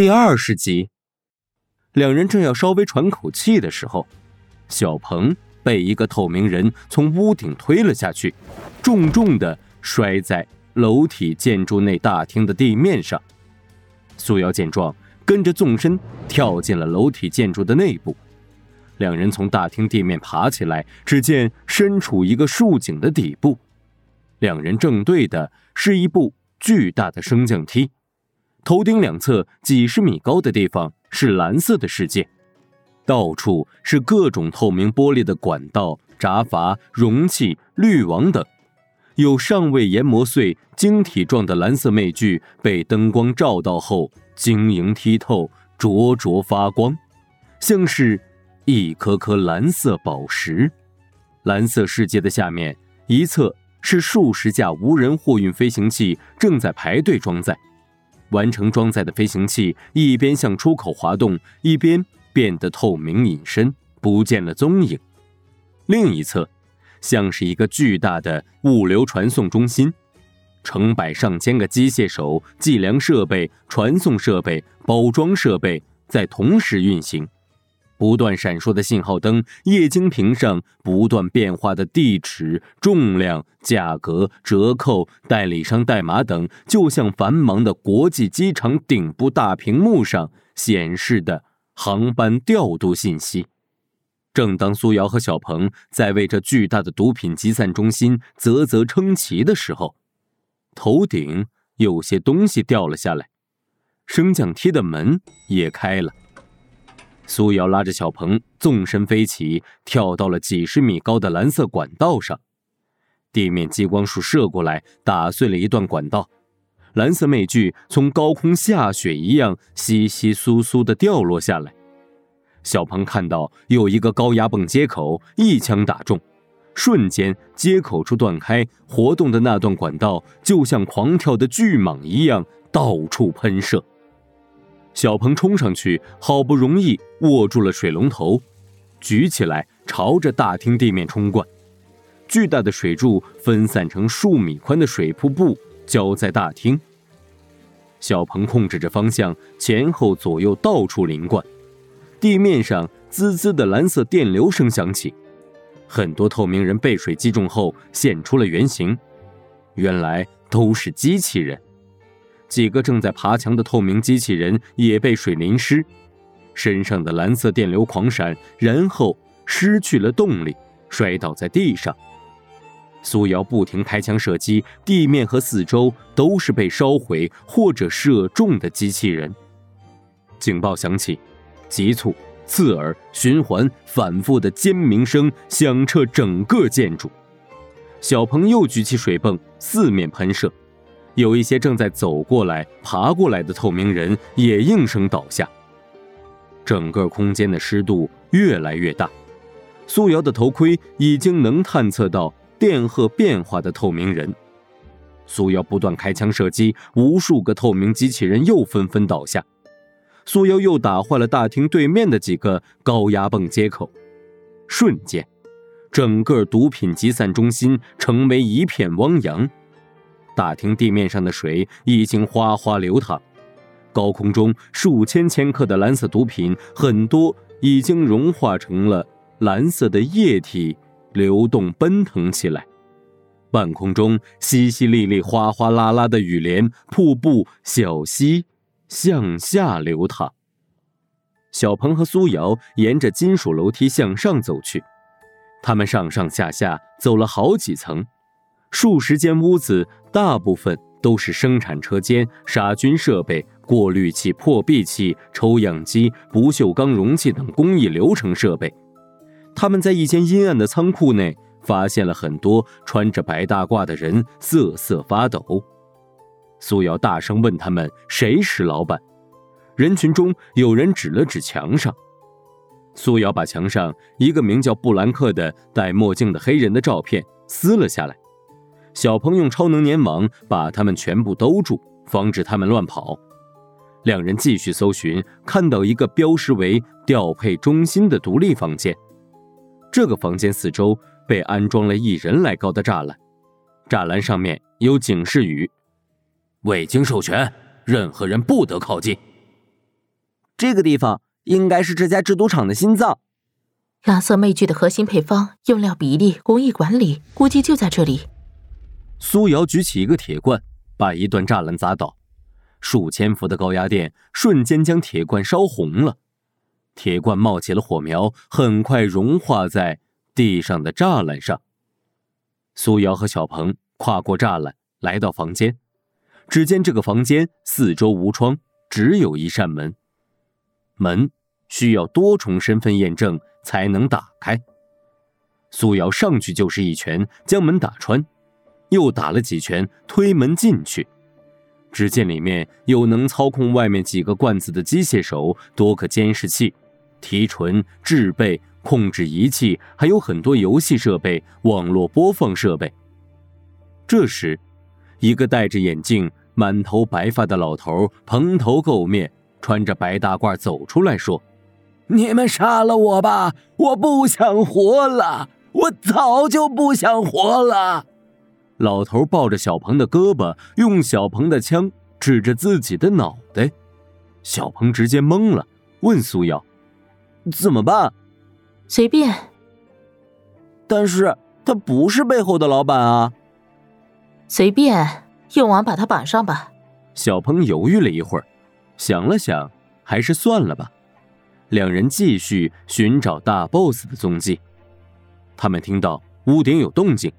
第二十集，两人正要稍微喘口气的时候，小鹏被一个透明人从屋顶推了下去，重重的摔在楼体建筑内大厅的地面上。苏瑶见状，跟着纵身跳进了楼体建筑的内部。两人从大厅地面爬起来，只见身处一个竖井的底部，两人正对的是一部巨大的升降梯。头顶两侧几十米高的地方是蓝色的世界，到处是各种透明玻璃的管道、闸阀、容器、滤网等，有尚未研磨碎晶体状的蓝色面具被灯光照到后晶莹剔透、灼灼发光，像是一颗颗蓝色宝石。蓝色世界的下面一侧是数十架无人货运飞行器正在排队装载。完成装载的飞行器一边向出口滑动，一边变得透明隐身，不见了踪影。另一侧，像是一个巨大的物流传送中心，成百上千个机械手、计量设备、传送设备、包装设备在同时运行。不断闪烁的信号灯，液晶屏上不断变化的地址、重量、价格、折扣、代理商代码等，就像繁忙的国际机场顶部大屏幕上显示的航班调度信息。正当苏瑶和小鹏在为这巨大的毒品集散中心啧啧称奇的时候，头顶有些东西掉了下来，升降梯的门也开了。苏瑶拉着小鹏纵身飞起，跳到了几十米高的蓝色管道上。地面激光束射过来，打碎了一段管道。蓝色媚具从高空下雪一样，稀稀疏疏的掉落下来。小鹏看到有一个高压泵接口，一枪打中，瞬间接口处断开，活动的那段管道就像狂跳的巨蟒一样，到处喷射。小鹏冲上去，好不容易握住了水龙头，举起来朝着大厅地面冲灌。巨大的水柱分散成数米宽的水瀑布，浇在大厅。小鹏控制着方向，前后左右到处淋灌。地面上滋滋的蓝色电流声响起，很多透明人被水击中后现出了原形，原来都是机器人。几个正在爬墙的透明机器人也被水淋湿，身上的蓝色电流狂闪，然后失去了动力，摔倒在地上。苏瑶不停开枪射击，地面和四周都是被烧毁或者射中的机器人。警报响起，急促、刺耳、循环、反复的尖鸣声响彻整个建筑。小鹏又举起水泵，四面喷射。有一些正在走过来、爬过来的透明人也应声倒下。整个空间的湿度越来越大，苏瑶的头盔已经能探测到电荷变化的透明人。苏瑶不断开枪射击，无数个透明机器人又纷纷倒下。苏瑶又打坏了大厅对面的几个高压泵接口，瞬间，整个毒品集散中心成为一片汪洋。大厅地面上的水已经哗哗流淌，高空中数千千克的蓝色毒品，很多已经融化成了蓝色的液体，流动奔腾起来。半空中淅淅沥沥、哗哗啦啦的雨帘、瀑布、小溪向下流淌。小鹏和苏瑶沿着金属楼梯向上走去，他们上上下下走了好几层。数十间屋子，大部分都是生产车间、杀菌设备、过滤器、破壁器、抽样机、不锈钢容器等工艺流程设备。他们在一间阴暗的仓库内发现了很多穿着白大褂的人，瑟瑟发抖。苏瑶大声问他们：“谁是老板？”人群中有人指了指墙上。苏瑶把墙上一个名叫布兰克的戴墨镜的黑人的照片撕了下来。小鹏用超能粘网把他们全部兜住，防止他们乱跑。两人继续搜寻，看到一个标识为调配中心的独立房间。这个房间四周被安装了一人来高的栅栏，栅栏上面有警示语：“未经授权，任何人不得靠近。”这个地方应该是这家制毒厂的心脏。蓝色魅具的核心配方、用料比例、工艺管理，估计就在这里。苏瑶举起一个铁罐，把一段栅栏砸倒，数千伏的高压电瞬间将铁罐烧红了，铁罐冒起了火苗，很快融化在地上的栅栏上。苏瑶和小鹏跨过栅栏，来到房间，只见这个房间四周无窗，只有一扇门，门需要多重身份验证才能打开。苏瑶上去就是一拳，将门打穿。又打了几拳，推门进去，只见里面有能操控外面几个罐子的机械手，多个监视器、提纯、制备、控制仪器，还有很多游戏设备、网络播放设备。这时，一个戴着眼镜、满头白发的老头蓬头垢面，穿着白大褂走出来说：“你们杀了我吧！我不想活了，我早就不想活了。”老头抱着小鹏的胳膊，用小鹏的枪指着自己的脑袋。小鹏直接懵了，问苏瑶：“怎么办？”“随便。”“但是他不是背后的老板啊。”“随便，用网把他绑上吧。”小鹏犹豫了一会儿，想了想，还是算了吧。两人继续寻找大 boss 的踪迹。他们听到屋顶有动静。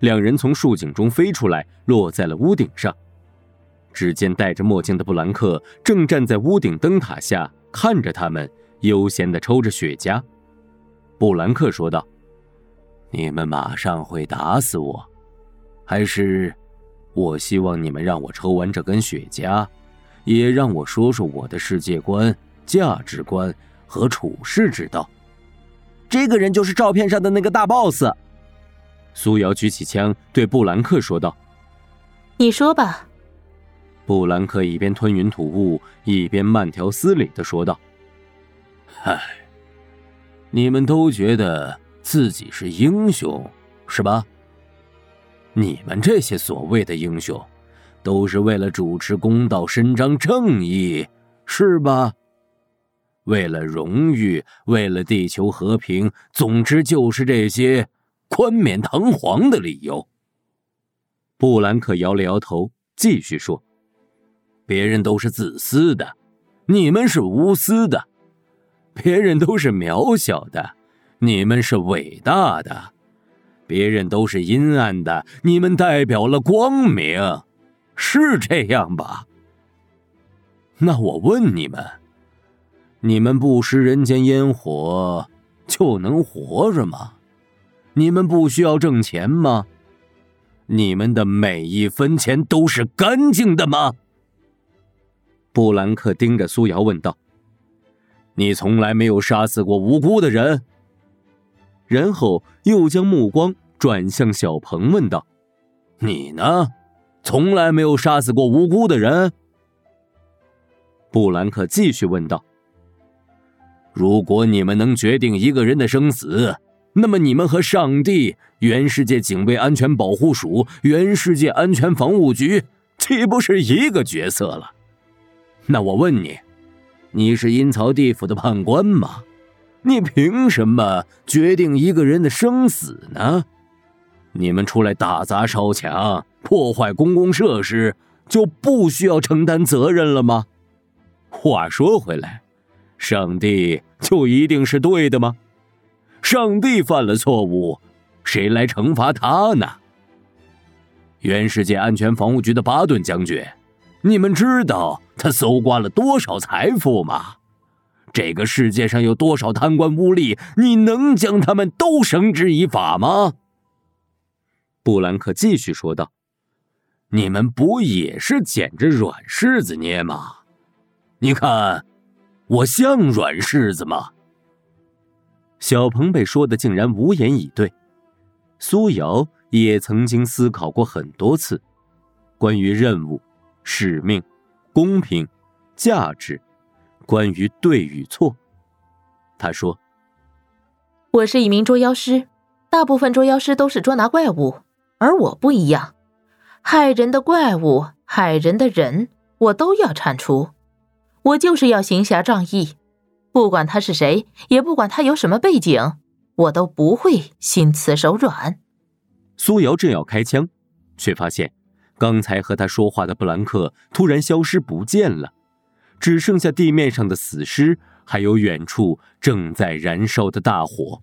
两人从树井中飞出来，落在了屋顶上。只见戴着墨镜的布兰克正站在屋顶灯塔下，看着他们，悠闲地抽着雪茄。布兰克说道：“你们马上会打死我，还是我希望你们让我抽完这根雪茄，也让我说说我的世界观、价值观和处世之道。”这个人就是照片上的那个大 boss。苏瑶举起枪，对布兰克说道：“你说吧。”布兰克一边吞云吐雾，一边慢条斯理的说道：“嗨，你们都觉得自己是英雄，是吧？你们这些所谓的英雄，都是为了主持公道、伸张正义，是吧？为了荣誉，为了地球和平，总之就是这些。”冠冕堂皇的理由。布兰克摇了摇头，继续说：“别人都是自私的，你们是无私的；别人都是渺小的，你们是伟大的；别人都是阴暗的，你们代表了光明，是这样吧？那我问你们：你们不食人间烟火，就能活着吗？”你们不需要挣钱吗？你们的每一分钱都是干净的吗？布兰克盯着苏瑶问道：“你从来没有杀死过无辜的人？”然后又将目光转向小鹏问道：“你呢？从来没有杀死过无辜的人？”布兰克继续问道：“如果你们能决定一个人的生死？”那么你们和上帝、原世界警卫安全保护署、原世界安全防务局岂不是一个角色了？那我问你，你是阴曹地府的判官吗？你凭什么决定一个人的生死呢？你们出来打砸烧抢、破坏公共设施，就不需要承担责任了吗？话说回来，上帝就一定是对的吗？上帝犯了错误，谁来惩罚他呢？原世界安全防务局的巴顿将军，你们知道他搜刮了多少财富吗？这个世界上有多少贪官污吏？你能将他们都绳之以法吗？布兰克继续说道：“你们不也是捡着软柿子捏吗？你看，我像软柿子吗？”小鹏被说的竟然无言以对，苏瑶也曾经思考过很多次，关于任务、使命、公平、价值，关于对与错。他说：“我是一名捉妖师，大部分捉妖师都是捉拿怪物，而我不一样，害人的怪物、害人的人，我都要铲除。我就是要行侠仗义，不管他是谁，也不管他有什么背景，我都不会心慈手软。苏瑶正要开枪，却发现刚才和他说话的布兰克突然消失不见了，只剩下地面上的死尸，还有远处正在燃烧的大火。